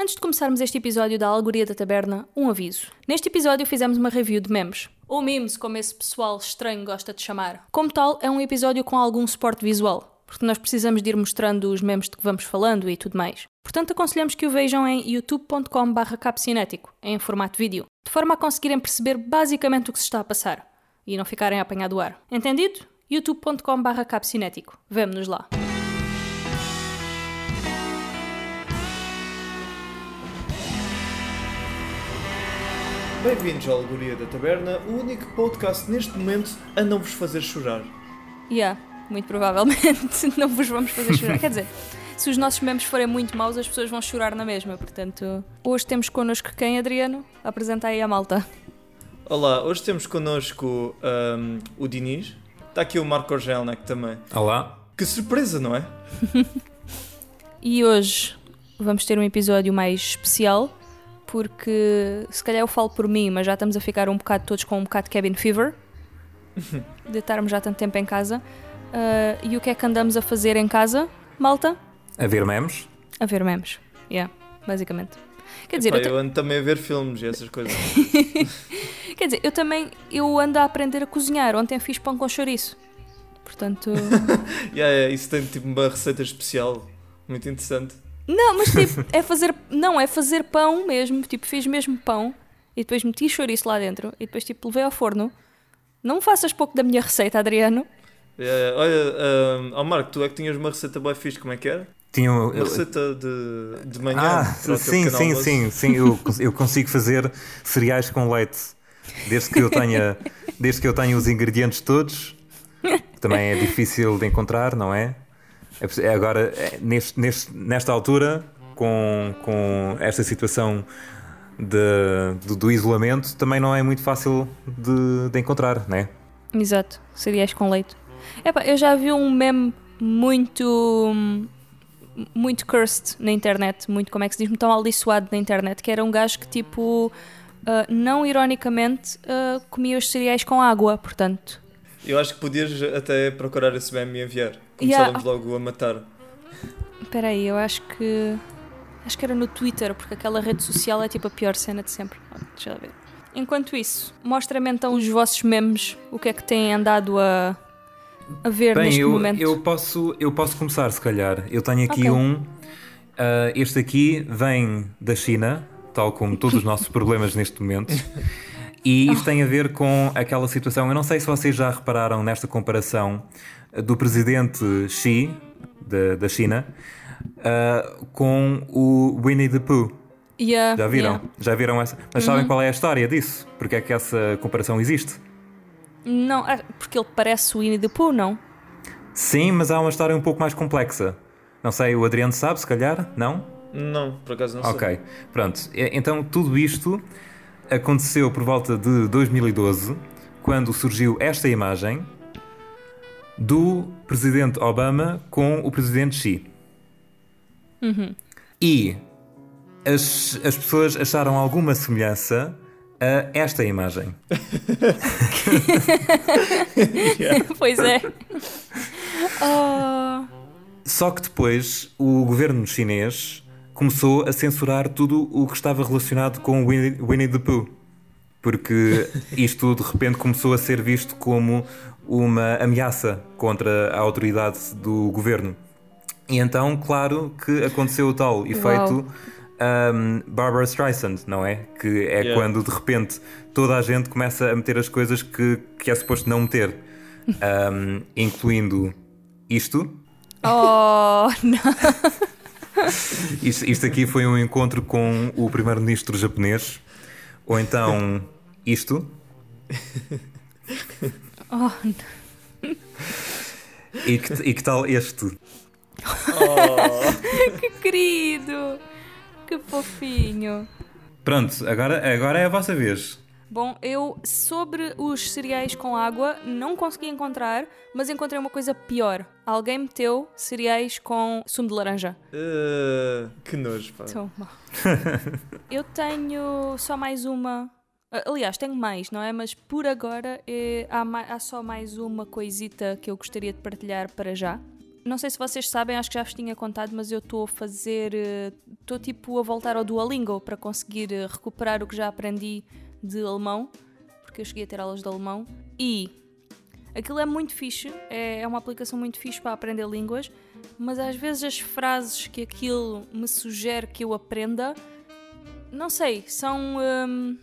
Antes de começarmos este episódio da Alegoria da Taberna, um aviso. Neste episódio fizemos uma review de memes, ou memes, como esse pessoal estranho gosta de chamar. Como tal, é um episódio com algum suporte visual, porque nós precisamos de ir mostrando os memes de que vamos falando e tudo mais. Portanto, aconselhamos que o vejam em youtube.com.br capcinético, em formato vídeo, de forma a conseguirem perceber basicamente o que se está a passar e não ficarem a apanhar do ar. Entendido? youtube.com.br capcinético. Vemo-nos lá. Bem-vindos à Alegoria da Taberna, o único podcast neste momento a não vos fazer chorar. Yeah, muito provavelmente não vos vamos fazer chorar. Quer dizer, se os nossos membros forem muito maus, as pessoas vão chorar na mesma. Portanto, hoje temos connosco quem, Adriano? Apresenta aí a malta. Olá, hoje temos connosco um, o Diniz. Está aqui o Marco Orgelnek também. Olá. Que surpresa, não é? e hoje vamos ter um episódio mais especial porque se calhar eu falo por mim, mas já estamos a ficar um bocado todos com um bocado de cabin fever de estarmos já tanto tempo em casa. Uh, e o que é que andamos a fazer em casa, malta? A ver memes? A ver memes, yeah, basicamente. Quer dizer, Epá, eu, eu, ando também a ver filmes e essas coisas. Quer dizer, eu também eu ando a aprender a cozinhar. Ontem fiz pão com chouriço. Portanto. yeah, yeah, isso tem tipo uma receita especial. Muito interessante. Não, mas tipo, é fazer. Não, é fazer pão mesmo. Tipo, fiz mesmo pão e depois meti chouriço lá dentro e depois tipo levei ao forno. Não faças pouco da minha receita, Adriano. Yeah, olha, um, oh Marco, tu é que tinhas uma receita bem fixe, como é que era? Tinha uma eu... receita de, de manhã. Ah, sim, sim, sim, sim. Eu, eu consigo fazer cereais com leite. Desde que eu tenha, desde que eu tenha os ingredientes todos, que também é difícil de encontrar, não é? É agora, neste, neste, nesta altura, com, com esta situação de, do, do, isolamento, também não é muito fácil de, de encontrar, não é? Exato, cereais com leite. Epá, eu já vi um meme muito muito cursed na internet, muito, como é que se diz, muito amaldiçoado na internet, que era um gajo que tipo, uh, não ironicamente, uh, comia os cereais com água, portanto. Eu acho que podias até procurar esse meme e enviar. Começávamos yeah. logo a matar. Espera aí, eu acho que. Acho que era no Twitter, porque aquela rede social é tipo a pior cena de sempre. Deixa eu ver. Enquanto isso, mostra-me então os vossos memes, o que é que têm andado a, a ver Bem, neste eu, momento. Eu posso, eu posso começar, se calhar. Eu tenho aqui okay. um. Uh, este aqui vem da China, tal como todos os nossos problemas neste momento. E isto oh. tem a ver com aquela situação. Eu não sei se vocês já repararam nesta comparação do presidente Xi, da, da China, uh, com o Winnie the Pooh. Yeah, já viram? Yeah. Já viram essa? Mas uhum. sabem qual é a história disso? Porque é que essa comparação existe? Não, porque ele parece o Winnie the Pooh, não? Sim, mas há uma história um pouco mais complexa. Não sei, o Adriano sabe, se calhar? Não? Não, por acaso não okay. sei. Ok, pronto. Então tudo isto aconteceu por volta de 2012, quando surgiu esta imagem do presidente Obama com o presidente Xi. Uhum. E as, as pessoas acharam alguma semelhança a esta imagem. pois é. Oh. Só que depois o governo chinês começou a censurar tudo o que estava relacionado com Winnie, Winnie the Pooh. Porque isto de repente começou a ser visto como uma ameaça contra a autoridade do governo. E então, claro que aconteceu o tal efeito um, Barbara Streisand, não é? Que é yeah. quando de repente toda a gente começa a meter as coisas que, que é suposto não meter, um, incluindo isto. Oh, não! Isto, isto aqui foi um encontro com o primeiro-ministro japonês, ou então isto. Oh, e, que, e que tal este? Oh. que querido! Que fofinho! Pronto, agora, agora é a vossa vez. Bom, eu sobre os cereais com água não consegui encontrar, mas encontrei uma coisa pior. Alguém meteu cereais com sumo de laranja. Uh, que nojo, pá. Então, eu tenho só mais uma. Aliás, tenho mais, não é? Mas por agora é, há, há, só mais uma coisita que eu gostaria de partilhar para já. não sei se vocês sabem, acho que já vos tinha contado, mas eu estou a fazer. Estou tipo a voltar ao Duolingo para conseguir eh, recuperar o que já aprendi de alemão, porque eu cheguei a ter aulas de alemão. E aquilo é muito fixe, é, é uma aplicação muito fixe para aprender línguas, mas às vezes as frases que aquilo me sugere que eu aprenda, não sei, são. hum,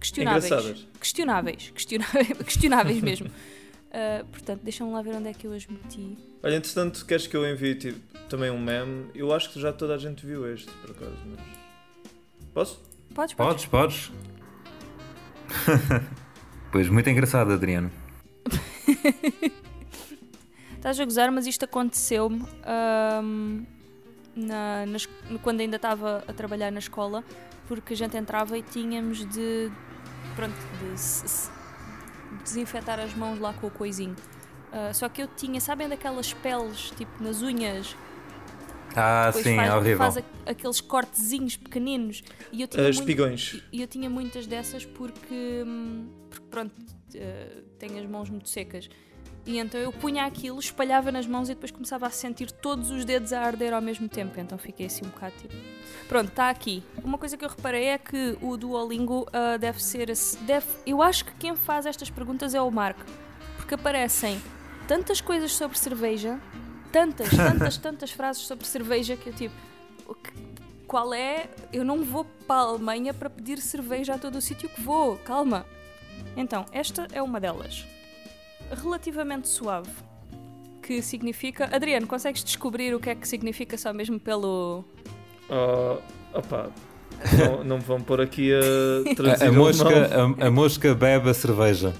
questionáveis. Engraçadas. Questionáveis. Questionáveis, questionáveis mesmo. Uh, portanto, deixa-me lá ver onde é que eu as meti. Olha, entretanto, queres que eu envie tipo, também um meme? Eu acho que já toda a gente viu este, por acaso, mas... Posso? Podes, podes. Podes, podes. pois, muito engraçado, Adriano. Estás a gozar, mas isto aconteceu-me ahm, na- quando ainda estava a trabalhar na escola, porque a gente entrava e tínhamos de, pronto, de se- se- desinfetar as mãos lá com o coisinho. Ah, só que eu tinha, sabem daquelas peles, tipo nas unhas, Ah, sim, faz, é horrível. faz a- aqueles cortezinhos pequeninos. E eu tinha Uh, muito- espigões. e eu tinha muitas dessas porque, hum, porque pronto, eh, tenho as mãos muito secas. E então eu punha aquilo, espalhava nas mãos e depois começava a sentir todos os dedos a arder ao mesmo tempo. Então fiquei assim um bocado tipo. Pronto, está aqui. Uma coisa que eu reparei é que o Duolingo ah, deve ser. Deve, eu acho que quem faz estas perguntas é o Marco. Porque aparecem tantas coisas sobre cerveja, tantas, tantas, tantas frases sobre cerveja que eu tipo. qual é. Eu não vou para a Alemanha para pedir cerveja a todo o sítio que vou, calma. Então, esta é uma delas. Relativamente suave. Que significa. Adriano, consegues descobrir o que é que significa só mesmo pelo. Oh, opa, não, não me vão pôr aqui a traduzir A, a mosca, a, a mosca bebe a cerveja.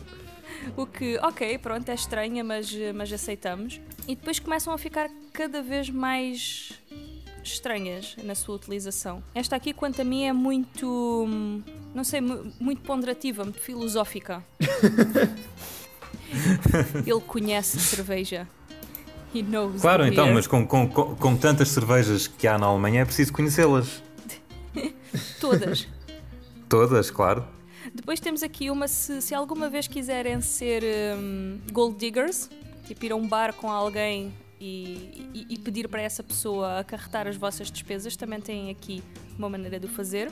O que, ok, pronto, é estranha, mas, mas aceitamos. E depois começam a ficar cada vez mais estranhas na sua utilização. Esta aqui, quanto a mim, é muito. hum, Não sei, mu- muito ponderativa, muito filosófica. Ele conhece cerveja. He knows. Claro, então, beer. mas com, com, com, com tantas cervejas que há na Alemanha é preciso conhecê-las. Todas. Todas, claro. Depois temos aqui uma, se, se alguma vez quiserem ser hum, gold diggers, tipo ir a um bar com alguém e, e- e pedir para essa pessoa acarretar as vossas despesas, também têm aqui uma maneira de o fazer.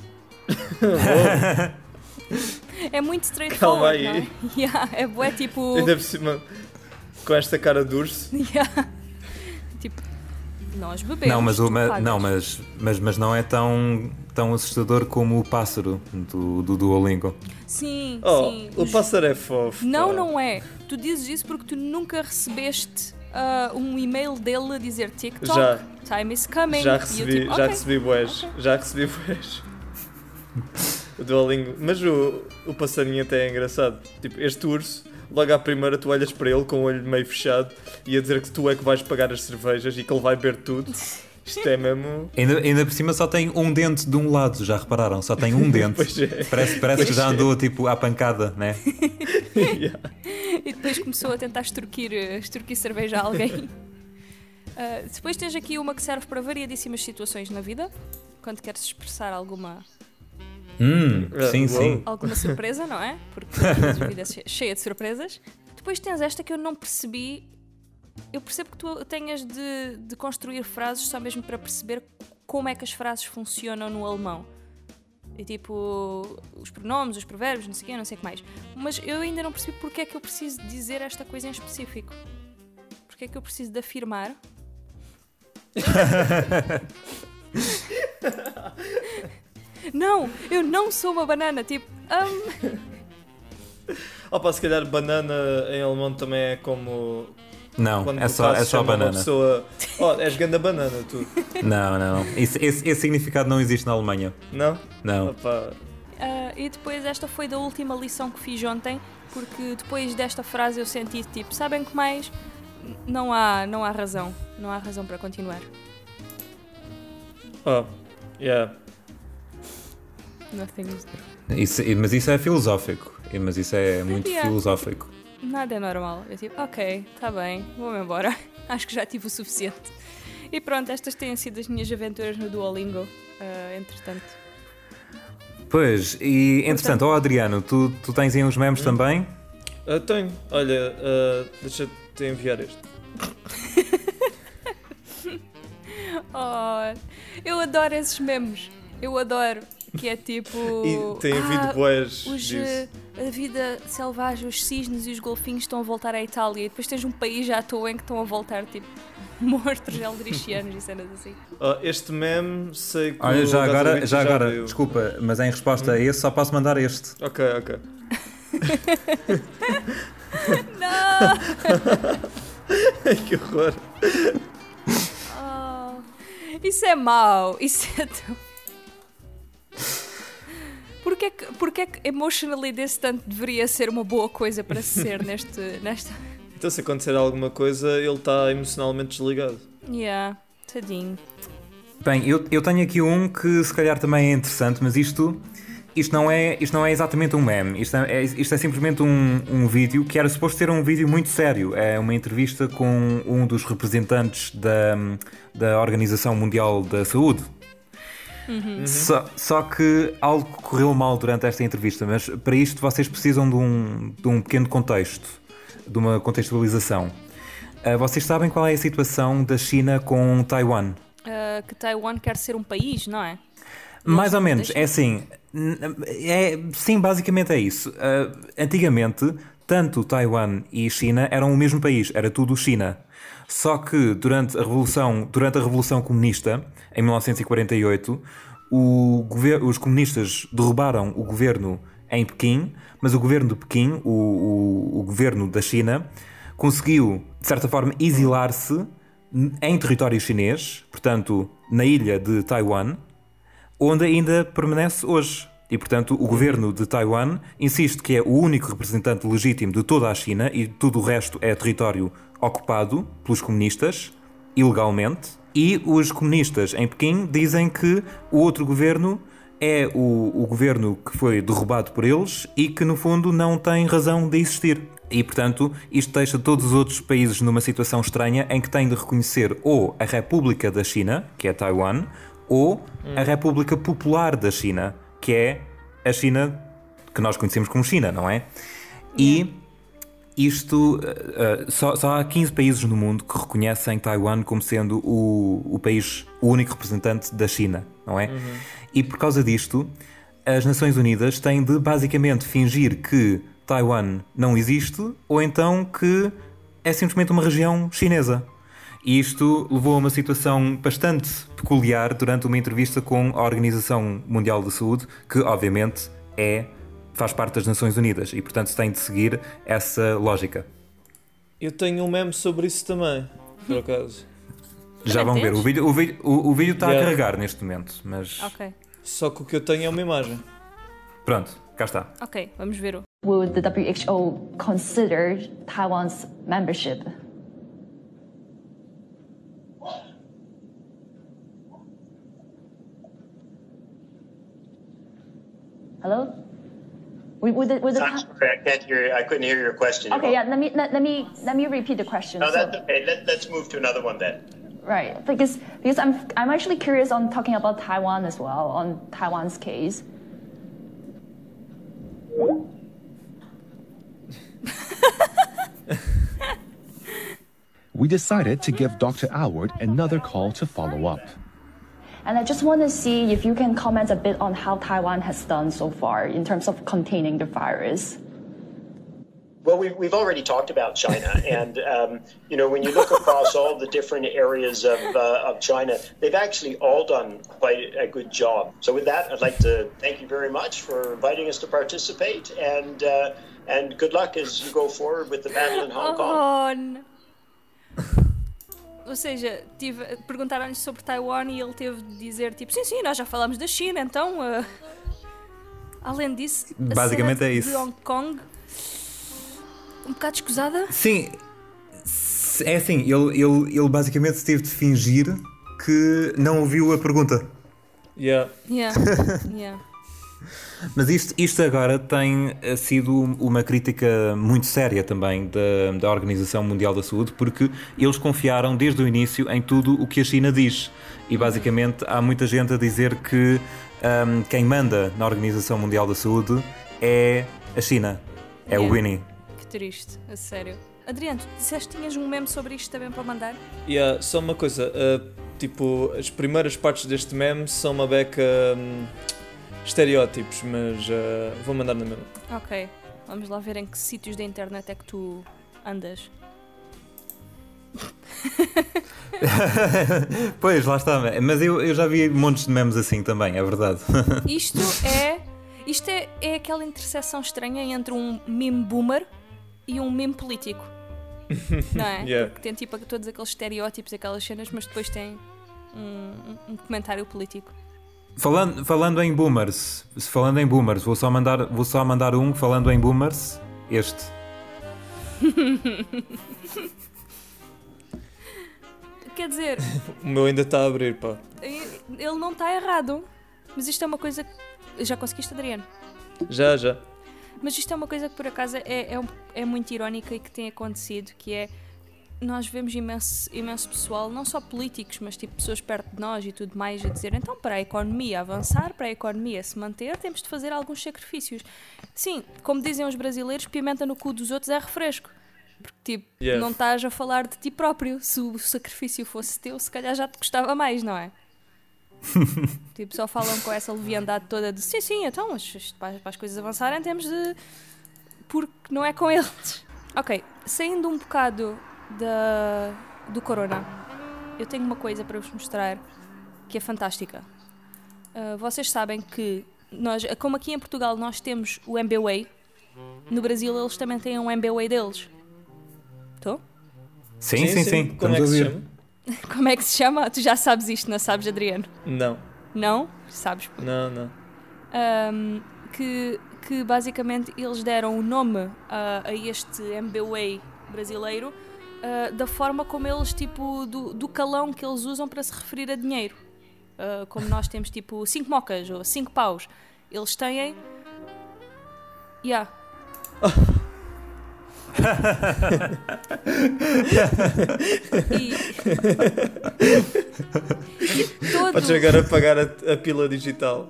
é muito straightforward, Calma aí. não é? Yeah, é bué tipo... Ainda por cima, com esta cara de urso. Yeah. tipo, nós bebemos, não, mas, o, ma- não mas, mas, mas não é tão, tão assustador como o pássaro do, do Duolingo. Sim, Oh, sim. o os- pássaro é fofo. Não, pá. não é. Tu dizes isso porque tu nunca recebeste ah, um e-mail dele a dizer TikTok, Já. time is coming. Já recebi, tipo, já recebi bués. ok. Já recebi bués. O Duolingo. Mas o, o passarinho até é engraçado. Tipo, este urso, logo à primeira tu olhas para ele com o olho meio fechado e a dizer que tu é que vais pagar as cervejas e que ele vai beber tudo. Isto é mesmo. Ainda, ainda por cima só tem um dente de um lado, já repararam? Só tem um dente. Pois é. Parece, parece que Pois já é. andou tipo à pancada, né? Yeah. E depois começou a tentar extorquir, eh, extorquir cerveja a alguém. Ah, depois tens aqui uma que serve para variadíssimas situações na vida. Quando queres expressar alguma, Hum, Ah, sim, uou. sim. alguma surpresa, não é? Porque a vida é che- cheia de surpresas. Depois tens esta que eu não percebi. Eu percebo que tu tenhas de, de construir frases só mesmo para perceber como é que as frases funcionam no alemão. E tipo, os pronomes, os provérbios, não sei o quê, não sei o que mais. Mas eu ainda não percebi porque é que eu preciso dizer esta coisa em específico. Porque é que eu preciso de afirmar. não, eu não sou uma banana. Tipo, hum, Opa, se calhar banana em alemão também é como. Não, Quando é só, é só banana. Pessoa, oh, és ganda banana, tu. Não, não, não. Esse, esse, esse significado não existe na Alemanha. Não? Não. Opa, Ah, e depois esta foi da última lição que fiz ontem, porque depois desta frase eu senti tipo, sabem que mais? Não há, não há razão, não há razão para continuar. oh, yeah. Isso, mas isso é filosófico. Mas isso é muito Yeah. filosófico. Nada é normal. Eu tipo, ok, está bem, vou-me embora. Acho que já tive o suficiente. E pronto, estas têm sido as minhas aventuras no Duolingo, ah, entretanto. Pois, e entretanto, ó Adriano, tu, tu tens aí uns memes também? Ah, tenho, olha, ah, deixa-te enviar este. god. Eu adoro esses memes. Eu adoro. Que é tipo. E tem havido ah, boas os, eh, a vida selvagem, os cisnes e os golfinhos estão a voltar à Itália e depois tens um país já à toa em que estão a voltar tipo mortos eldricianos e cenas assim. Ah, este meme sei que. Olha, o já agora, já agora, desculpa, mas em resposta a esse só posso mandar este. Ok, ok. Ai, que horror. Oh, isso é mau. Isso é tão. Porquê é que, porquê é que emotionally distant deveria ser uma boa coisa para ser neste, nesta. Então, se acontecer alguma coisa, ele está emocionalmente desligado. Yeah, tadinho. Bem, eu, eu tenho aqui um que se calhar também é interessante, mas isto, isto, não, é, isto não é exatamente um meme. Isto é, é- isto é simplesmente um, um vídeo que era suposto ser um vídeo muito sério. É uma entrevista com um dos representantes da, da Organização Mundial da Saúde. Só, só que algo correu mal durante esta entrevista, mas para isto vocês precisam de um, de um pequeno contexto, de uma contextualização. Ah, vocês sabem qual é a situação da China com Taiwan? Ah, que Taiwan quer ser um país, não é? Mais ou menos, é assim. É, sim, basicamente é isso. Ah, antigamente, tanto Taiwan e China eram o mesmo país, era tudo China. Só que durante a Revolução, durante a Revolução Comunista, em 1948, o gover- os comunistas derrubaram o governo em Pequim, mas o governo de Pequim, o, o- o governo da China, conseguiu, de certa forma, exilar-se em território chinês, portanto, na ilha de Taiwan, onde ainda permanece hoje. E, portanto, o governo de Taiwan insiste que é o único representante legítimo de toda a China e tudo o resto é território ocupado pelos comunistas, ilegalmente. E os comunistas em Pequim dizem que o outro governo é o, o governo que foi derrubado por eles e que, no fundo, não tem razão de existir. E, portanto, isto deixa todos os outros países numa situação estranha em que têm de reconhecer ou a República da China, que é Taiwan, ou a República Popular da China, que é a China que nós conhecemos como China, não é? E isto uh, só, só há 15 países no mundo que reconhecem Taiwan como sendo o, o país, o único representante da China, não é? E por causa disto, as Nações Unidas têm de basicamente fingir que Taiwan não existe ou então que é simplesmente uma região chinesa. E isto levou a uma situação bastante peculiar durante uma entrevista com a Organização Mundial da Saúde, que obviamente é faz parte das Nações Unidas e portanto se tem de seguir essa lógica. Eu tenho um meme sobre isso também, por acaso. Já vão ver, o vídeo, o vídeo, o, o vídeo está a Yeah. carregar neste momento, mas Ok, Só que o que eu tenho é uma imagem. pronto, cá está. ok, vamos ver o. Will the WHO consider Taiwan's membership? Hello? Would, would the, would the, I'm sorry, I can't hear. I couldn't hear your question. okay, yeah. Let me let, let me let me repeat the question. No, So- that's okay. Let, let's move to another one then. Right, because because I'm I'm actually curious on talking about Taiwan as well on Taiwan's case. we decided to give Dr. Alward another call to follow up. And I just want to see if you can comment a bit on how Taiwan has done so far in terms of containing the virus. Well, we, we've already talked about China, and um, you know when you look across all the different areas of, uh, of China, they've actually all done quite a good job. So, with that, I'd like to thank you very much for inviting us to participate, and uh, and good luck as you go forward with the battle in Hong Kong. Ou seja, tive, perguntaram-lhe sobre Taiwan e ele teve de dizer tipo, sim, sim, nós já falámos da China, então. ah, Além disso, a Basicamente cena é isso. de Hong Kong. Um bocado escusada. Sim, é assim, ele, ele, ele basicamente teve de fingir que não ouviu a pergunta. Yeah. Yeah. yeah. Mas isto, isto agora tem eh, sido uma crítica muito séria também da, da Organização Mundial da Saúde, porque eles confiaram desde o início em tudo o que a China diz. E basicamente há muita gente a dizer que ahm, quem manda na Organização Mundial da Saúde é a China, é o. Winnie. Que triste, a sério. Adriano, tu disseste que tinhas um meme sobre isto também para mandar? Yeah, só uma coisa, uh, tipo, as primeiras partes deste meme são uma beca hum, estereótipos, mas uh, vou mandar na mesma. Ok, vamos lá ver em que sítios da internet é que tu andas. pois, lá está. Mas eu, eu já vi montes de memes assim também, é verdade. Isto é. Isto é, é aquela interseção estranha entre um meme boomer e um meme político. Não é? Yeah. Porque tem tipo todos aqueles estereótipos, aquelas cenas, mas depois tem um, um- um comentário político. Falando, falando em boomers, falando em boomers, vou só mandar, vou só mandar um falando em boomers, este. Quer dizer, O meu ainda está a abrir, pá. ele não está errado. Mas isto é uma coisa. que- Já conseguiste, Adriano? Já, já. Mas isto é uma coisa que por acaso é, é, um- é muito irónica e que tem acontecido, que é nós vemos imenso, imenso pessoal, não só políticos, mas tipo pessoas perto de nós e tudo mais, a dizer então para a economia avançar, para a economia se manter, temos de fazer alguns sacrifícios. Sim, como dizem os brasileiros, pimenta no cu dos outros é refresco. Porque tipo, Yeah. não estás a falar de ti próprio. Se o sacrifício fosse teu, se calhar já te gostava mais, não é? tipo, só falam com essa leviandade toda de sim, sim, então, para as coisas avançarem temos de. Porque não é com eles. Ok, saindo um bocado da, do Corona, eu tenho uma coisa para vos mostrar que é fantástica. Ah, vocês sabem que, nós, como aqui em Portugal nós temos o MBWay, no Brasil eles também têm um MBWay deles. Estou? Sim, sim, sim. Como estamos é que se chama? Como é que se chama? Tu já sabes isto, não sabes, Adriano? Não, Não? Sabes. não, não. Ahm, que, que basicamente eles deram o nome a, a este MBWay brasileiro ah, da forma como eles, tipo, do, do calão que eles usam para se referir a dinheiro. Ah, como nós temos, tipo, 5 mocas ou 5 paus. Eles têm. Yeah. e... e todo... Podes agora pagar a, a pila digital.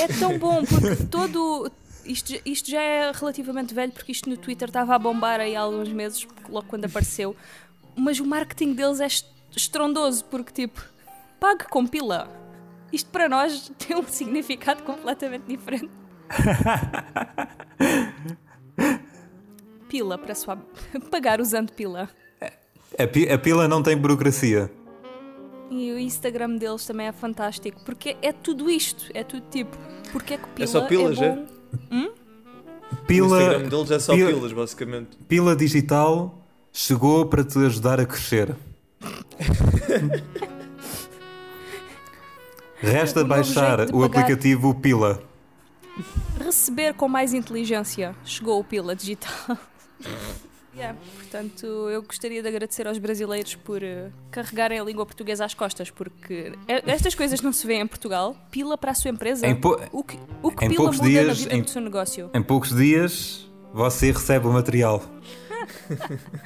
É tão bom porque todo. Isto, isto já é relativamente velho porque isto no Twitter estava a bombar aí há alguns meses, logo quando apareceu. Mas o marketing deles é est- estrondoso porque, tipo, pague com pila. Isto para nós tem um significado completamente diferente. Pila para sua... pagar usando pila. A, pi- a pila não tem burocracia. E o Instagram deles também é fantástico porque é tudo isto. É tudo tipo. Porque é que pila só pilas, é é? bom. O Pila, Instagram deles é só pila- pilas, basicamente. pila digital chegou para te ajudar a crescer. Resta Um baixar o aplicativo Pila. Receber com mais inteligência. Chegou o Pila Digital. Yeah, portanto, eu gostaria de agradecer aos brasileiros por eh, carregarem a língua portuguesa às costas, porque estas coisas não se vêem em Portugal. Pila para a sua empresa. Po- o que, o que em Pila poucos muda na dias, vida em- do seu negócio? Em poucos dias você recebe o material.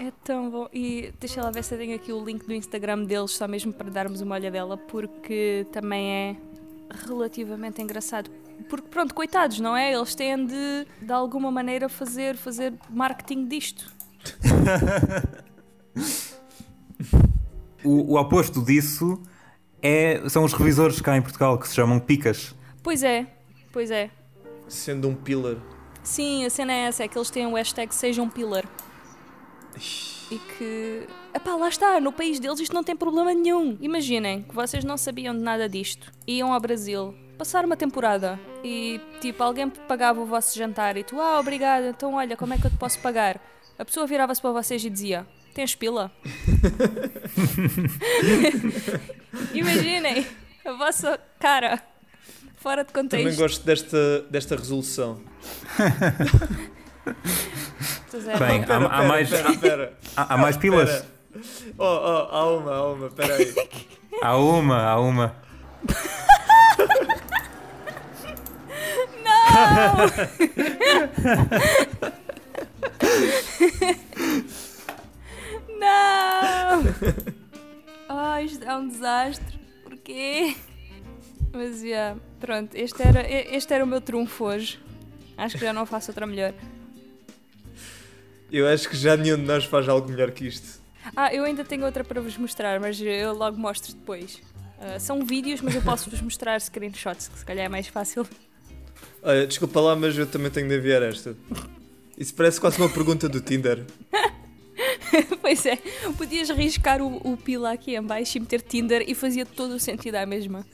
É tão bom. E deixa lá ver se eu tenho aqui o link do Instagram deles, só mesmo para darmos uma olhadela, porque também é relativamente engraçado. Porque pronto, coitados, não é? Eles têm de, de alguma maneira, fazer, fazer marketing disto. O, o oposto disso é, são os revisores cá em Portugal que se chamam picas. Pois é, pois é. Sendo um pillar. Sim, a cena é essa, é que eles têm o hashtag Seja um Pillar. E que. Epá, lá está, no país deles isto não tem problema nenhum. Imaginem que vocês não sabiam de nada disto. Iam ao Brasil, passar uma temporada e tipo, alguém pagava o vosso jantar e tu, ah, obrigada, então olha, como é que eu te posso pagar? A pessoa virava-se para vocês e dizia: Tens pila? Imaginem a vossa cara fora de Também contexto. gosto desta, desta resolução. É. Bem, há, há mais, Pera, pera. há, há mais pilas? Pera. Oh, oh, há uma, há uma, pera aí. Há uma, há uma. Não! Oh, isto é um desastre. Porquê? Mas, yeah, pronto, este era, este era o meu trunfo hoje. Acho que já não faço outra melhor. Eu acho que já nenhum de nós faz algo melhor que isto. Ah, eu ainda tenho outra para vos mostrar, mas eu logo mostro depois. Ah, são vídeos, mas eu posso vos mostrar screenshots, que se calhar é mais fácil. Olha, desculpa lá, mas eu também tenho de enviar esta. Isso parece quase uma pergunta do Tinder. pois é, podias riscar o, o pila aqui em baixo e meter Tinder e fazia todo o sentido à mesma.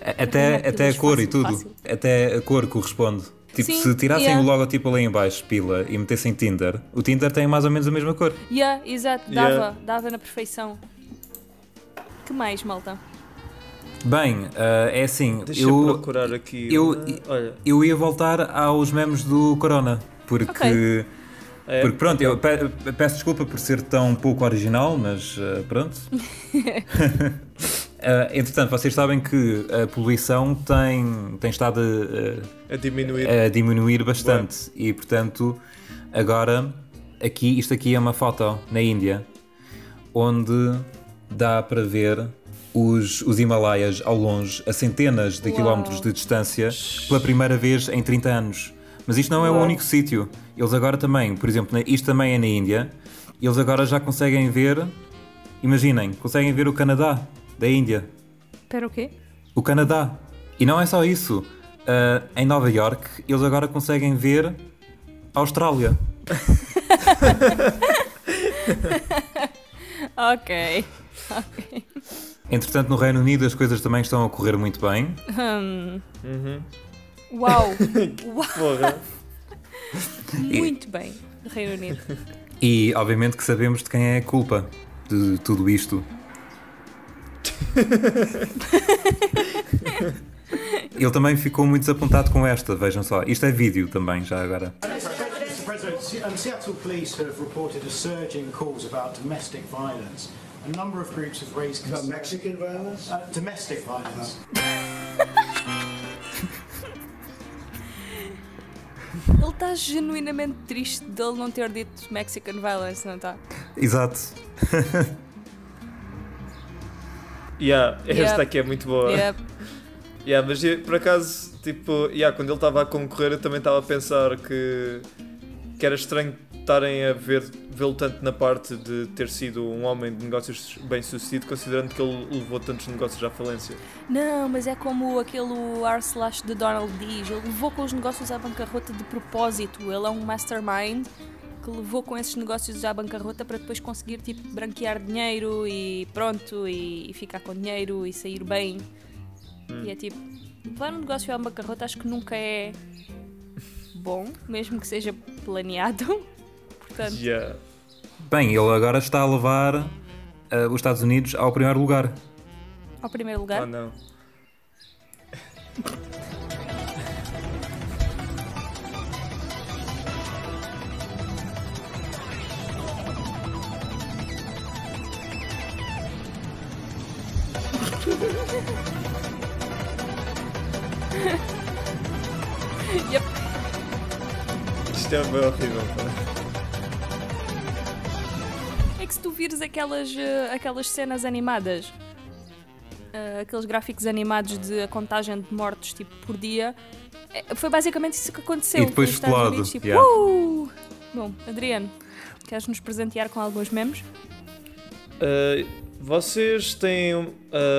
Até, Não, até a fácil, cor e fácil, tudo. fácil. Até a cor corresponde. Tipo, Sim, se tirassem yeah. o logotipo ali em baixo, pila, e metessem Tinder, o Tinder tem mais ou menos a mesma cor. Yeah, exato, dava, Yeah. dava na perfeição. Que mais, malta? Bem, ah, é assim, Deixa eu eu, procurar aqui. eu- uma- Olha, eu ia voltar aos memes do Corona, porque... Ok. é, Porque pronto, eu pe- peço desculpa por ser tão pouco original, mas ah, pronto. Ah, entretanto, vocês sabem que a poluição tem, tem estado a, a diminuir. a diminuir bastante e portanto agora aqui isto aqui é uma foto na Índia onde dá para ver os, os Himalaias ao longe a centenas de Uau. quilómetros de distância pela primeira vez em 30 anos mas isto não é o Uau. único sítio eles agora também por exemplo isto também é na Índia eles agora já conseguem ver imaginem conseguem ver o Canadá da Índia Espera o quê? o Canadá. E não é só isso. Ah, em Nova York, eles agora conseguem ver a Austrália. Ok. Entretanto, no Reino Unido as coisas também estão a correr muito bem. Hum, Uhum. Uau! Uau! Porra. Muito bem, Reino Unido. E obviamente que sabemos de quem é a culpa de tudo isto. Ele também ficou muito desapontado com esta, vejam só. Isto é vídeo também, já agora. Mr. President, Se- Seattle police have reported a surge in calls about domestic violence. A number of groups have raised concerns. Mexican violence? Uh, domestic violence. Ele está genuinamente triste dele não ter dito Mexican violence, não está? Exato. Yeah, esta Yep. aqui é muito boa. Yep. Yeah, mas por acaso, tipo, yeah, quando ele estava a concorrer, eu também estava a pensar que, que era estranho estarem a vê-lo tanto na parte de ter sido um homem de negócios bem sucedido, considerando que ele levou tantos negócios à falência. Não, mas é como aquele R slash de Donald diz. Ele levou com os negócios à bancarrota de propósito. Ele é um mastermind que levou com esses negócios à bancarrota para depois conseguir tipo branquear dinheiro e pronto e, e ficar com dinheiro e sair bem. E é tipo, levar um negócio à bancarrota acho que nunca é bom, mesmo que seja planeado. Portanto, Yeah. Bem, ele agora está a levar ah, os Estados Unidos ao primeiro lugar. ao primeiro lugar, Ah, não. Isto é bem horrível. pá. É que se tu vires aquelas, eh, aquelas cenas animadas, eh, aqueles gráficos animados de a contagem de mortos tipo, por dia, eh, foi basicamente isso que aconteceu. E depois explode, Unidos, tipo, yeah. "Uh!" Bom, Adriano, queres nos presentear com alguns memes? Uh, vocês têm uh,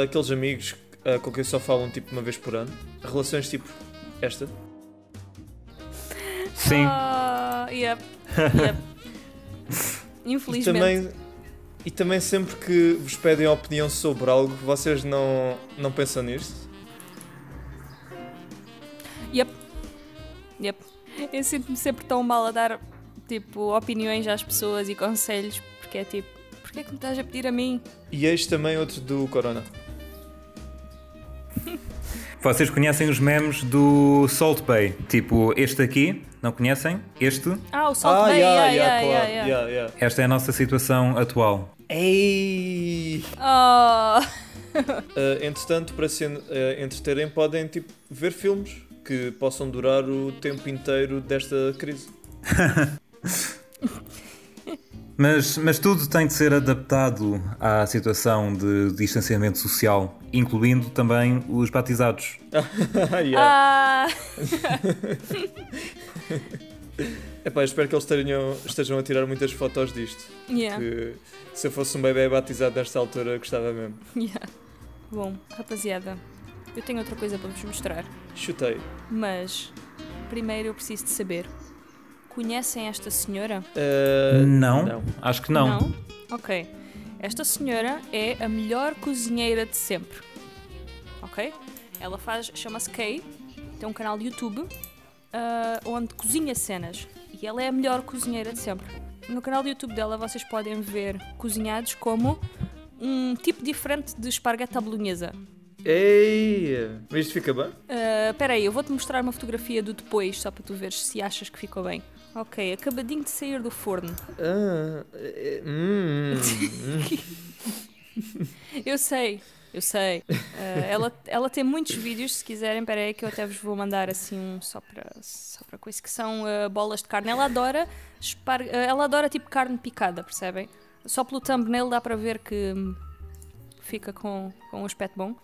aqueles amigos uh, com quem só falam tipo uma vez por ano? Relações tipo esta? Sim. Ah, yep, yep. E Infelizmente. também, e também sempre que vos pedem opinião sobre algo, vocês não, não pensam nisto? Yep. Yep. Eu sinto-me sempre tão mal a dar tipo opiniões às pessoas e conselhos, porque é tipo, porquê que me estás a pedir a mim? E eis também outro do Corona. Vocês conhecem os memes do Salt Bay? Tipo, este aqui, não conhecem? Este? Ah, o Salt Bay, yeah, yeah, yeah, yeah, claro. yeah, yeah. yeah, yeah. Esta é a nossa situação atual. Ei! Oh. Uh, entretanto, para se uh, entreterem, podem tipo, ver filmes que possam durar o tempo inteiro desta crise. Mas, mas tudo tem de ser adaptado à situação de distanciamento social, incluindo também os batizados. Ah. Epá, eu espero que eles tenham, estejam a tirar muitas fotos disto. Yeah. Que se eu fosse um bebê batizado nesta altura, gostava mesmo. Yeah. Bom, rapaziada, eu tenho outra coisa para vos mostrar. Chutei. Mas primeiro eu preciso de saber. Conhecem esta senhora? Uh, não, não. acho que não. Ok. Esta senhora é a melhor cozinheira de sempre. Ok? Ela faz, chama-se Kay, tem um canal de YouTube ah, onde cozinha cenas. E ela é a melhor cozinheira de sempre. No canal de YouTube dela vocês podem ver cozinhados como um tipo diferente de esparguete à bolonhesa. Ei! Mas isto fica bem? Ah, Espera aí, eu vou-te mostrar uma fotografia do depois, só para tu veres se achas que ficou bem. Ok, acabadinho de sair do forno. Ah, é- hum, hum. Eu sei, eu sei. Ah, ela, ela tem muitos vídeos, se quiserem, espera aí que eu até vos vou mandar assim um só para, só para coisa que são ah, bolas de carne. Ela adora, espar... ah, ela adora tipo carne picada, percebem? Só pelo thumbnail dá para ver que fica com, com um aspecto bom.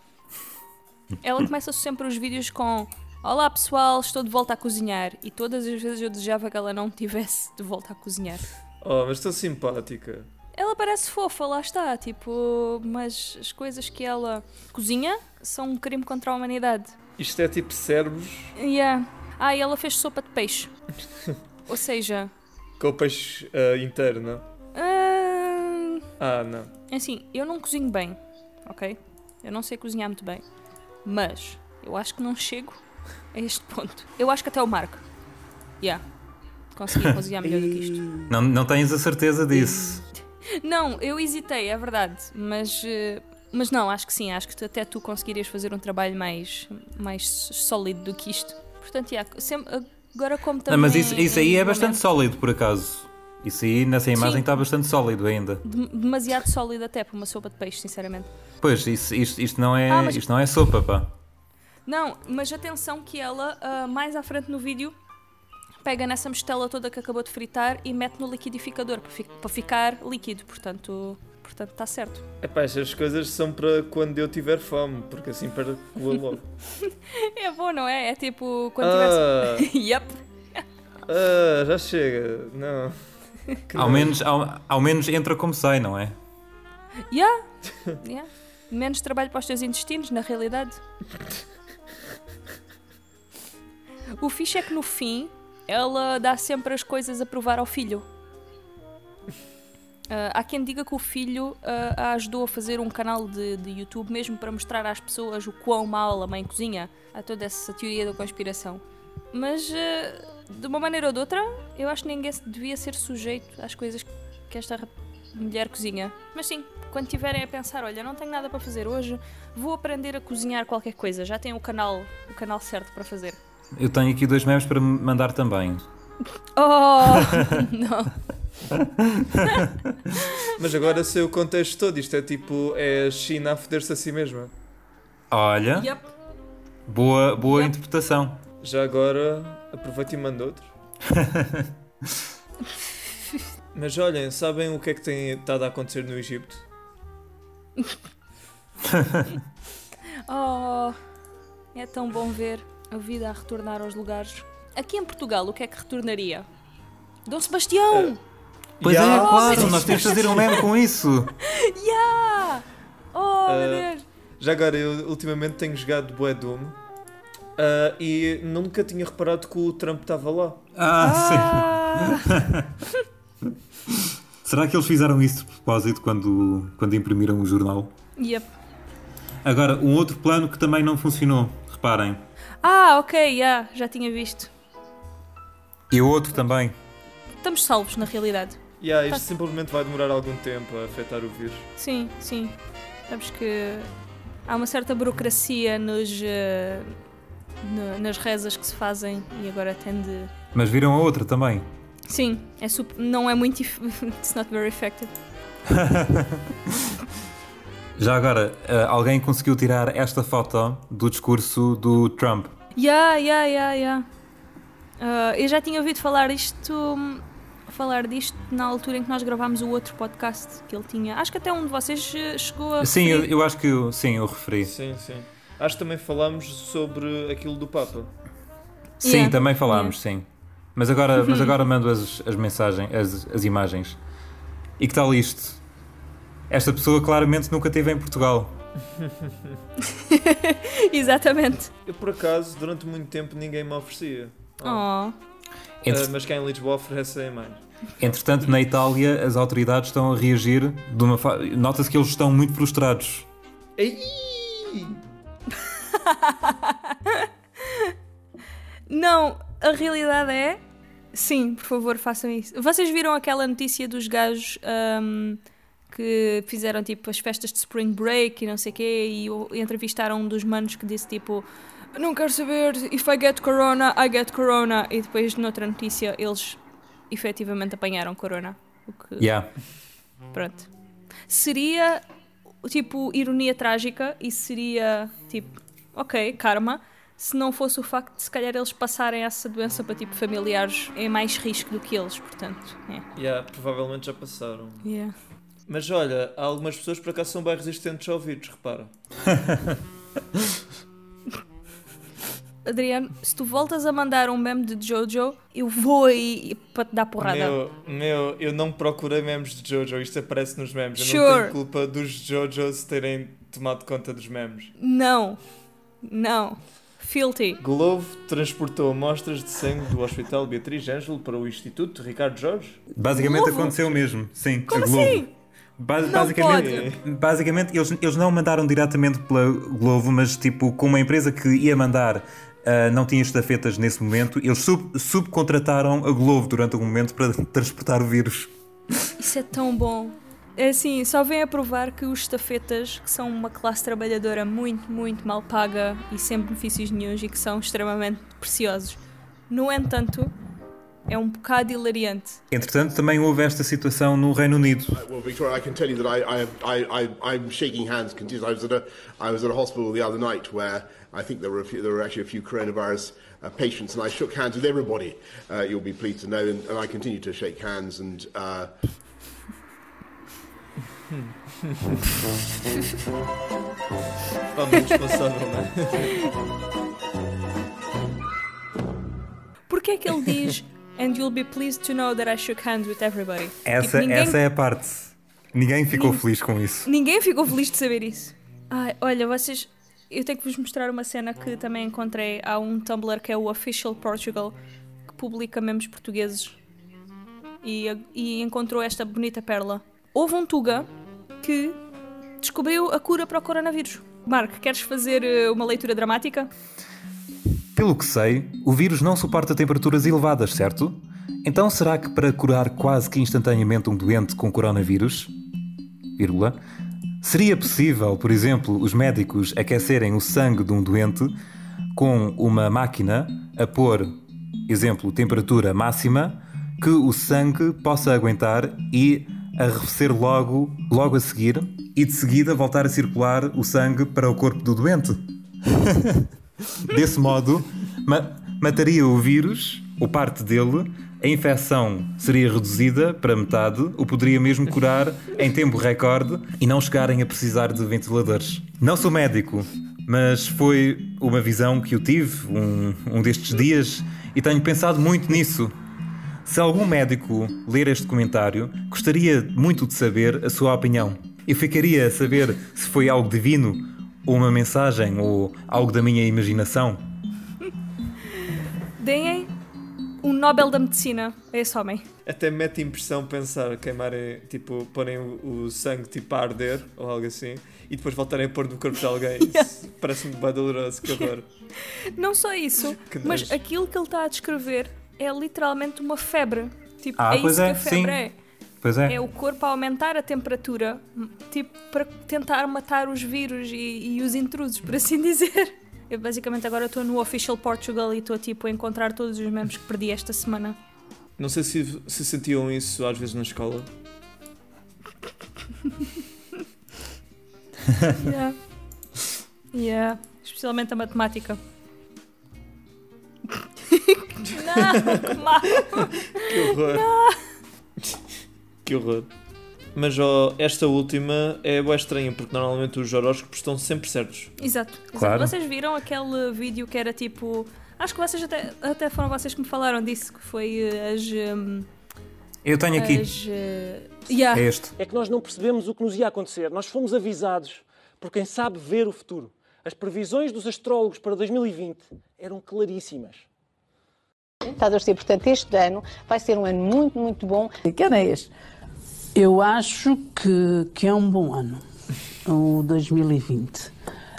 Ela começa sempre os vídeos com Olá pessoal, estou de volta a cozinhar. E todas as vezes eu desejava que ela não tivesse de volta a cozinhar. Oh, mas estou simpática. Ela parece fofa, lá está, tipo, mas as coisas que ela cozinha são um crime contra a humanidade. Isto é tipo cérebros Yeah. Ah, e ela fez sopa de peixe. Ou seja, com o peixe ah, inteiro, não? ah, Ah, não. assim, eu não cozinho bem, ok? Eu não sei cozinhar muito bem. Mas eu acho que não chego a este ponto. Eu acho que até o Marco. Yeah. Consegui cozinhar melhor do que isto. Não, não tens a certeza disso. Não, eu hesitei, é verdade, mas, eh, mas não, acho que sim, acho que até tu conseguirias fazer um trabalho mais, mais sólido do que isto. Portanto, yeah, sempre, agora como Não, também. mas isso, isso aí é em bastante momento sólido, por acaso. Isso aí, nessa imagem, Sim. está bastante sólido ainda. de- demasiado sólido até para uma sopa de peixe, sinceramente. Pois, isso, isto, isto, não é, Ah, mas- isto não é sopa, pá. Não, mas atenção que ela, ah, mais à frente no vídeo, pega nessa mistela toda que acabou de fritar e mete no liquidificador para, fi- para ficar líquido, portanto portanto está certo. Epá, estas coisas são para quando eu tiver fome, porque assim perco logo. É bom, não é? É tipo quando. Ah, yep. ah, já chega. Não. Que Ao menos, ao, ao menos entra como sai, não é? Yeah. yeah. Menos trabalho para os teus intestinos, na realidade. O fixe é que no fim ela dá sempre as coisas a provar ao filho. Ah, há quem diga que o filho ah, a ajudou a fazer um canal de, de YouTube mesmo para mostrar às pessoas o quão mal a mãe cozinha. Há toda essa teoria da conspiração. Mas, ah, de uma maneira ou de outra, eu acho que ninguém devia ser sujeito às coisas que esta mulher cozinha. Mas sim, quando tiverem a pensar, olha, não tenho nada para fazer hoje, vou aprender a cozinhar qualquer coisa. Já tenho o canal, o canal certo para fazer. Eu tenho aqui dois memes para me mandar também. Oh! não. Mas agora sei o contexto todo. Isto é tipo, é a China a foder-se a si mesma. Olha, Yep. boa, boa Yep. interpretação. Já agora aproveita e manda outro. Mas olhem, sabem o que é que tem estado a acontecer no Egito? Oh! É tão bom ver a vida a retornar aos lugares. Aqui em Portugal, o que é que retornaria? Dom Sebastião! Pois Yeah. é, claro, nós temos de fazer um meme com isso. Yeah! Oh, meu Uh, Deus! Já agora, eu ultimamente tenho jogado Bué Doom ah, e nunca tinha reparado que o Trump estava lá. Ah, Ah, sim. Será que eles fizeram isso de propósito quando, quando imprimiram o jornal? yep. Agora, um outro plano que também não funcionou, reparem. Ah, ok, yeah, já tinha visto. E o outro também. Estamos salvos, na realidade. Yeah, isto Tá. simplesmente vai demorar algum tempo a afetar o vírus. Sim, sim. Sabes que há uma certa burocracia nos, eh, no- nas rezas que se fazem e agora tende. Mas viram a outra também. Sim, é sup- não é muito. eff- It's not very effective. Já agora, eh, alguém conseguiu tirar esta foto do discurso do Trump. Ya, ya, ya, ya. Ah, eu já tinha ouvido falar isto. Falar disto na altura em que nós gravámos o outro podcast que ele tinha. Acho que até um de vocês eh, chegou a. Sim, eu, eu acho que eu, sim, eu referi. Sim, sim. Acho que também falámos sobre aquilo do Papa. Sim, Yeah. também falámos, sim. Mas agora, mas agora mando as, as mensagens, as, as imagens. E que tal isto? Esta pessoa claramente nunca esteve em Portugal. Exatamente. Eu, por acaso, durante muito tempo ninguém me oferecia. Oh. Entre- Ah, mas cá em Lisboa oferecem mais. Entretanto, na Itália, as autoridades estão a reagir de uma fa... Nota-se que eles estão muito frustrados. Ei! Não, a realidade é. Sim, por favor, façam isso. Vocês viram aquela notícia dos gajos ahm, que fizeram tipo as festas de Spring Break e não sei o quê e entrevistaram um dos manos que disse tipo não quero saber, if I get corona, I get corona e depois noutra notícia eles efetivamente apanharam corona. O que, Yeah. Pronto. Seria tipo ironia trágica e seria tipo, ok, karma, se não fosse o facto de se calhar eles passarem essa doença para tipo familiares em mais risco do que eles, portanto. É. Yeah, provavelmente já passaram. Yeah. Mas olha, há algumas pessoas por acaso são bem resistentes ao vírus, repara. Adriano, se tu voltas a mandar um meme de Jojo, eu vou aí para te dar porrada. Meu, meu, eu não procurei memes de Jojo, isto aparece nos memes. Eu Sure. não tenho culpa dos Jojos terem tomado conta dos memes. Não. Não. Filthy. Globo transportou amostras de sangue do Hospital Beatriz Ângelo para o Instituto Ricardo Jorge. Basicamente Globo? aconteceu mesmo. Sim, Como a Globo. assim? Ba- Não basicamente, basicamente eles, eles não mandaram diretamente pela Globo, mas tipo, como a empresa que ia mandar ah, não tinha estafetas nesse momento, eles sub- subcontrataram a Globo durante um momento para transportar o vírus. Isso é tão bom. É assim, só vem a provar que os estafetas, que são uma classe trabalhadora muito, muito mal paga e sem benefícios nenhums e que são extremamente preciosos. No entanto, é um bocado hilariante. Entretanto, também houve esta situação no Reino Unido. Well, Victoria, I can tell you that I, I, I, I'm shaking hands. I was, at a, I was at a hospital the other night where I think there were, a few, there were actually a few coronavirus uh, patients, and I shook hands with everybody, uh, you'll be pleased to know, and, and I continue to shake hands. And uh, responsável, não é? Porquê é que ele diz And you'll be pleased to know that I shook hands with everybody? Essa, Tipo, ninguém, essa é a parte. Ninguém ficou Nin- feliz com isso. ninguém ficou feliz de saber isso. Ai, olha, vocês. Eu tenho que vos mostrar uma cena que também encontrei. Há um Tumblr que é o Official Portugal que publica memes portugueses e, e encontrou esta bonita pérola. Houve um Tuga que descobriu a cura para o coronavírus. Marco, queres fazer eh, uma leitura dramática? Pelo que sei, o vírus não suporta temperaturas elevadas, certo? Então será que para curar quase que instantaneamente um doente com coronavírus, vírgula, seria possível, por exemplo, os médicos aquecerem o sangue de um doente com uma máquina a pôr, exemplo, temperatura máxima, que o sangue possa aguentar e arrefecer logo, logo a seguir, e de seguida voltar a circular o sangue para o corpo do doente? Desse modo, ma- mataria o vírus, ou parte dele, a infecção seria reduzida para metade, ou poderia mesmo curar em tempo recorde e não chegarem a precisar de ventiladores. Não sou médico, mas foi uma visão que eu tive um, um destes dias e tenho pensado muito nisso. Se algum médico ler este comentário, gostaria muito de saber a sua opinião. Eu ficaria a saber se foi algo divino, uma mensagem, ou algo da minha imaginação. Deem um Nobel da Medicina a esse homem. Até mete impressão pensar queimarem, tipo, porem o, o sangue tipo a arder ou algo assim e depois voltarem a pôr no corpo de alguém. Isso Parece-me bem doloroso, que horror. Não só isso, mas aquilo que ele está a descrever é literalmente uma febre. Tipo, Ah, é pois isso é, que a febre sim. é. Pois é. É o corpo a aumentar a temperatura, tipo, para tentar matar os vírus e, e os intrusos, por assim dizer. Eu basicamente agora estou no Official Portugal e estou tipo a encontrar todos os memes que perdi esta semana. Não sei se, se sentiam isso às vezes na escola. Yeah. yeah. Especialmente a matemática. Não, que mal. Que horror. Que horror. Mas ó, esta última é boa estranha, porque normalmente os horóscopos estão sempre certos. Exato. exato. Claro. Vocês viram aquele vídeo que era tipo. Acho que vocês até, até foram vocês que me falaram disso, que foi eh, as. hum, Eu tenho aqui. as eh, yeah. É este. é que nós não percebemos o que nos ia acontecer. Nós fomos avisados por quem sabe ver o futuro. As previsões dos astrólogos para 2020 eram claríssimas. Está a torcer, portanto, este ano vai ser um ano muito, muito bom. Que ano é este? Eu acho que, que é um bom ano, o 2020.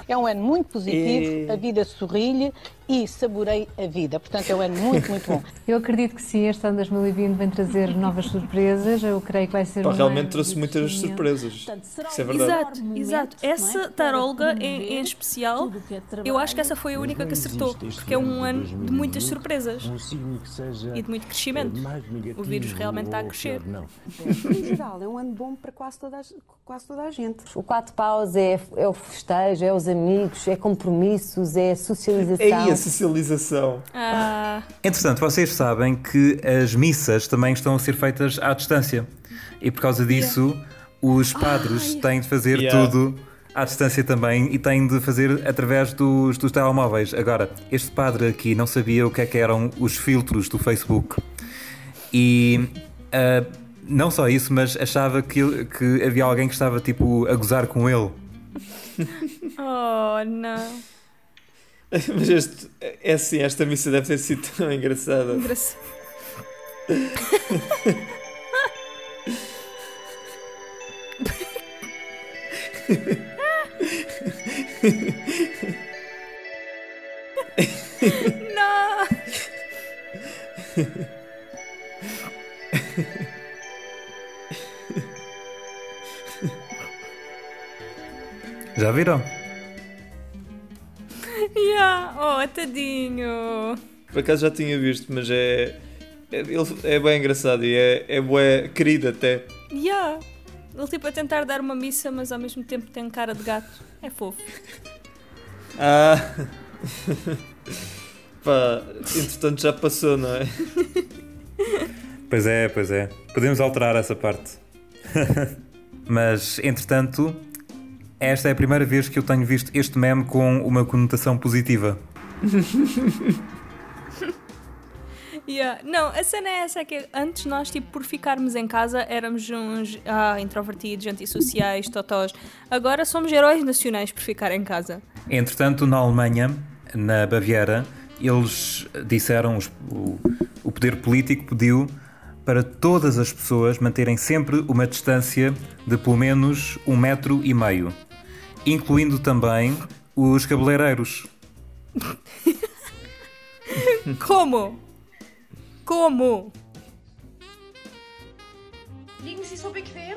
É um ano muito positivo, a vida sorri-lhe e saborei a vida. Portanto, é um ano muito, muito bom. Eu acredito que sim, este ano 2020 vem trazer novas surpresas. Eu creio que vai ser Pá, um realmente ano trouxe muitas surpresas. Isso é verdade. Exato, exato. é? Essa Para taróloga em, em especial, é eu acho que essa foi a única que acertou, porque é um ano de muitas surpresas e de muito crescimento. O vírus realmente está a crescer. Em geral, é um ano bom para quase toda a, quase toda a gente. O quatro paus é, é o festejo, é os amigos, é compromissos, é socialização. Aí a socialização. Ah, Entretanto, vocês sabem que as missas também estão a ser feitas à distância. E por causa disso, os padres têm de fazer Yeah. tudo à distância também e têm de fazer através dos, dos telemóveis. Agora, este padre aqui não sabia o que é que eram os filtros do Facebook. E ah, não só isso, mas achava que, que havia alguém que estava tipo a gozar com ele. oh, não. Mas este, é assim, esta missa deve ter sido tão engraçada. Engraçado. não. Já viram? Yeah. Oh, tadinho. Por acaso já tinha visto, mas é. É, ele- é bem engraçado e é, é bué querido até. Yeah. Ele tipo a tentar dar uma missa, mas ao mesmo tempo tem cara de gato. É fofo. Ah! Pá, entretanto já passou, não é? Pois é, pois é. Podemos alterar essa parte. Mas, entretanto, esta é a primeira vez que eu tenho visto este meme com uma conotação positiva. Yeah. Não, a cena é essa é que antes nós, tipo, por ficarmos em casa, éramos uns ah, introvertidos, antissociais, totós. Agora somos heróis nacionais por ficar em casa. Entretanto, na Alemanha, na Baviera, eles disseram, os- o, o poder político pediu para todas as pessoas manterem sempre uma distância de pelo menos um metro e meio, incluindo também os cabeleireiros. Como? Como? Liegen Sie so bequem?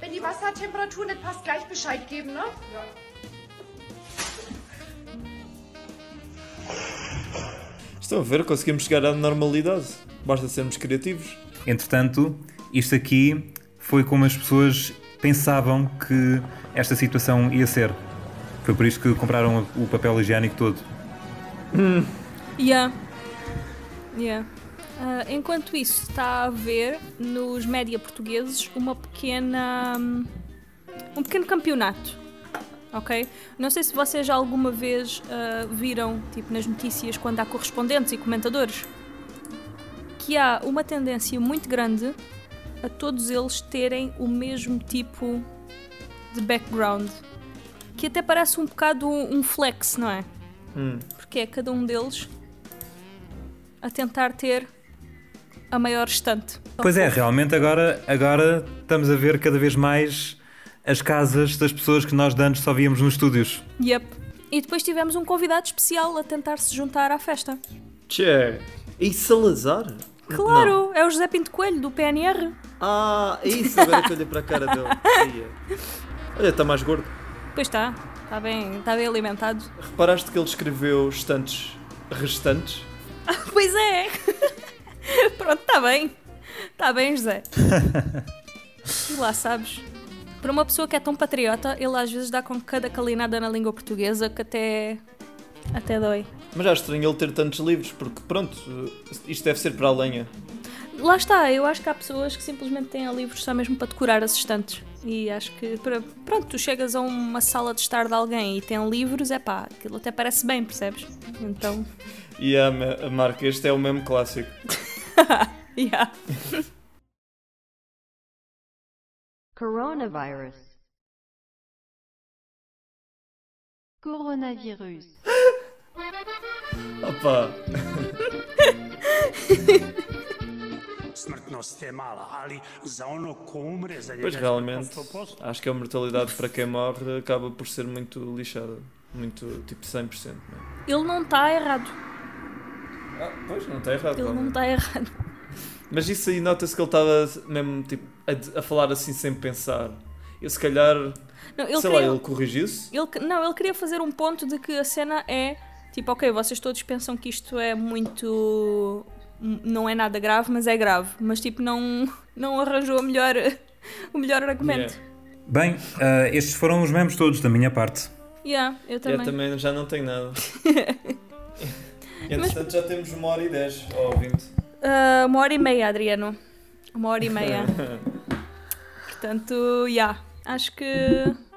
Wenn die Wassertemperatur nicht passt, gleich Bescheid geben, ne? Ja. Estão a ver, conseguimos chegar à normalidade. Basta sermos criativos. Entretanto, isto aqui foi como as pessoas pensavam que esta situação ia ser. Foi por isso que compraram o papel higiênico todo. Yeah. Yeah. Ah, enquanto isso, está a haver nos média portugueses uma pequena. hum, um pequeno campeonato. Ok? Não sei se vocês já alguma vez ah, viram, tipo, nas notícias, quando há correspondentes e comentadores, que há uma tendência muito grande a todos eles terem o mesmo tipo de background. Que até parece um bocado um flex, não é? Hum. Porque é cada um deles a tentar ter a maior estante. Pois é, realmente agora, agora estamos a ver cada vez mais as casas das pessoas que nós de antes só víamos nos estúdios. Yep. E depois tivemos um convidado especial a tentar se juntar à festa. Tchê, e Salazar? Claro, é o José Pinto Coelho, do PNR. Ah, é isso, agora que eu olhei para a cara dele. Olha, está mais gordo. Pois está, está bem, está bem alimentado. Reparaste que ele escreveu estantes restantes? pois é! Pronto, está bem. Está bem, José. E lá sabes. Para uma pessoa que é tão patriota, ele às vezes dá com cada calinada na língua portuguesa que até. até dói. Mas já estranho ele ter tantos livros, porque pronto, isto deve ser para a lenha. Lá está, eu acho que há pessoas que simplesmente têm livros só mesmo para decorar as estantes. E acho que, para- pronto, tu chegas a uma sala de estar de alguém e tem livros, é pá, aquilo até parece bem, percebes? Então, E a, a marca, este é o mesmo clássico. yeah. Coronavirus. Coronavirus. Opa! Smrtnost je mala, ali za ono ko umre, za Pois realmente, smrtnost 100%. acho que a mortalidade para quem morre acaba por ser muito lixada. Muito, tipo 100%. Não é? ele não está errado. Ah, pois, não está errado. Ele não está errado. Mas isso aí nota-se que ele estava mesmo tipo, a, a falar assim sem pensar. Eu se calhar. Não, ele sei queria- lá, ele corrigiu-se. Ele, não, ele queria fazer um ponto de que a cena é tipo, ok, vocês todos pensam que isto é muito. Não é nada grave, mas é grave. Mas tipo, não, não arranjou a melhor, o melhor argumento. Bem, ah, estes foram os memes todos da minha parte. Yeah, eu também. Eu também já não tenho nada. Entretanto, já temos uma hora e dez, ou vinte. Ah, uma hora e meia, Adriano. Uma hora e meia. Portanto, já. Acho que.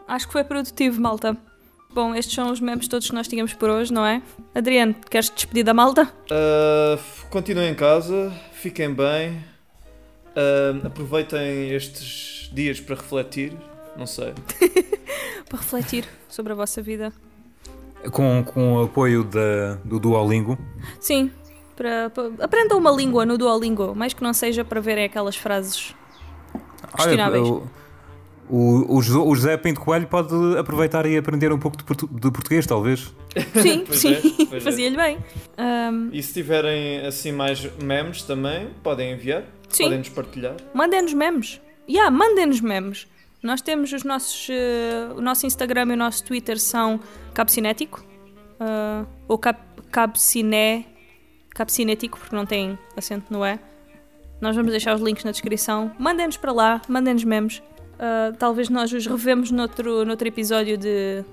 Acho que foi produtivo, malta. Bom, estes são os memes todos que nós tínhamos por hoje, não é? Adriano, queres te despedir da malta? Uh, continuem em casa, fiquem bem, uh, aproveitem estes dias para refletir. Não sei. Para refletir sobre a vossa vida. Com, com o apoio da, do Duolingo. Sim, para, para- aprendam uma língua no Duolingo, mais que não seja para verem aquelas frases questionáveis. o, o, o o José Pinto Coelho pode aproveitar e aprender um pouco de, portu- de português, talvez. Sim, sim, é, é. fazia-lhe bem. Ahm, E se tiverem assim mais memes também, podem enviar, Sim. podem nos partilhar. Mandem-nos memes. Yeah, mandem-nos memes. Nós temos os nossos. eh, o nosso Instagram e o nosso Twitter são Cabcinético. ah, ou cap, Cabciné. Cabcinético, porque não tem acento no E. Nós vamos deixar os links na descrição. Mandem-nos para lá, mandem-nos memes. Ah, talvez nós os revemos noutro, noutro episódio de,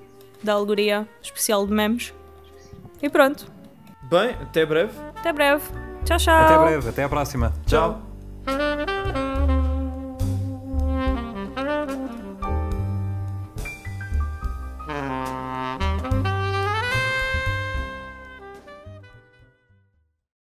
da Alegoria especial de memes. E pronto. Bem, até breve. Até breve. Tchau, tchau. Até breve, até à próxima. Tchau. Tchau.